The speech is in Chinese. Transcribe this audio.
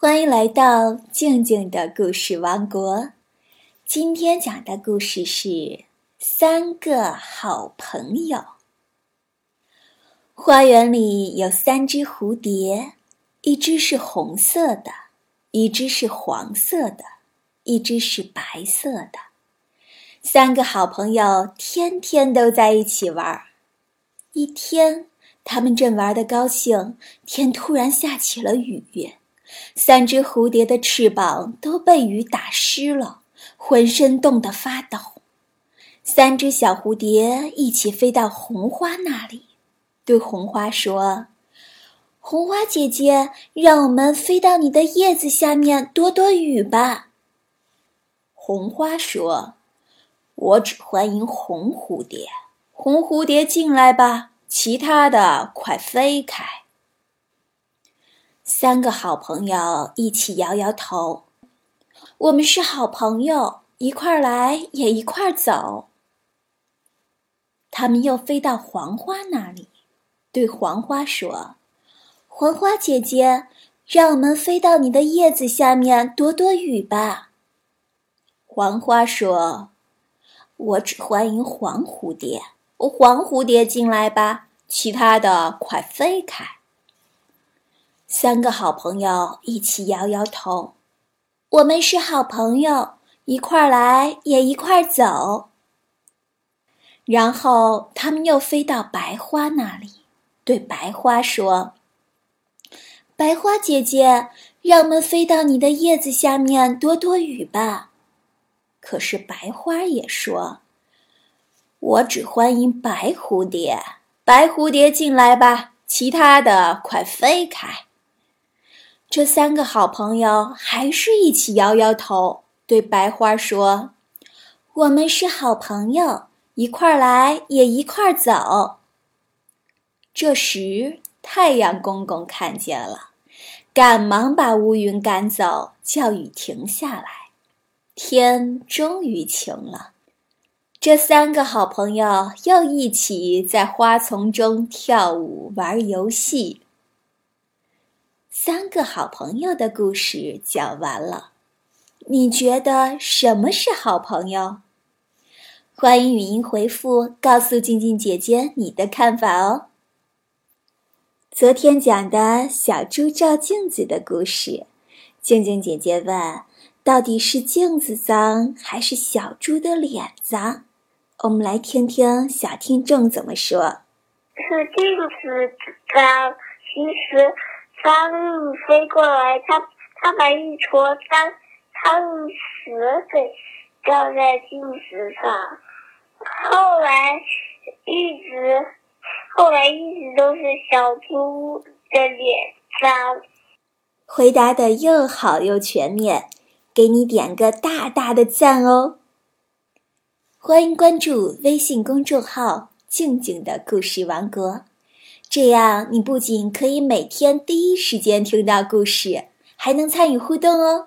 欢迎来到静静的故事王国。今天讲的故事是《三个好朋友》。花园里有三只蝴蝶，一只是红色的，一只是黄色的，一只是白色的。三个好朋友天天都在一起玩。一天，他们正玩得高兴，天突然下起了雨。三只蝴蝶的翅膀都被雨打湿了，浑身冻得发抖。三只小蝴蝶一起飞到红花那里，对红花说：“红花姐姐，让我们飞到你的叶子下面躲躲雨吧。”红花说：“我只欢迎红蝴蝶，红蝴蝶进来吧，其他的快飞开。”三个好朋友一起摇摇头：“我们是好朋友，一块儿来也一块儿走。”他们又飞到黄花那里，对黄花说：“黄花姐姐，让我们飞到你的叶子下面躲躲雨吧。”黄花说：“我只欢迎黄蝴蝶，黄蝴蝶进来吧，其他的快飞开。”三个好朋友一起摇摇头：“我们是好朋友，一块儿来也一块儿走。”然后他们又飞到白花那里，对白花说：“白花姐姐，让我们飞到你的叶子下面躲躲雨吧。”可是白花也说：“我只欢迎白蝴蝶，白蝴蝶进来吧，其他的快飞开。”这三个好朋友还是一起摇摇头，对白花说：“我们是好朋友，一块儿来也一块儿走。”这时，太阳公公看见了，赶忙把乌云赶走，叫雨停下来。天终于晴了，这三个好朋友又一起在花丛中跳舞、玩游戏。三个好朋友的故事讲完了，你觉得什么是好朋友？欢迎语音回复告诉静静姐姐你的看法哦。昨天讲的小猪照镜子的故事，静静姐姐问：到底是镜子脏还是小猪的脸脏？我们来听听小听众怎么说。是镜子脏，其实。苍蝇飞过来，它它把一坨脏苍蝇屎给掉在镜子上。后来一直后来一直都是小猪的脸脏。回答的又好又全面，给你点个大大的赞哦！欢迎关注微信公众号“静静的故事王国”。这样，你不仅可以每天第一时间听到故事，还能参与互动哦。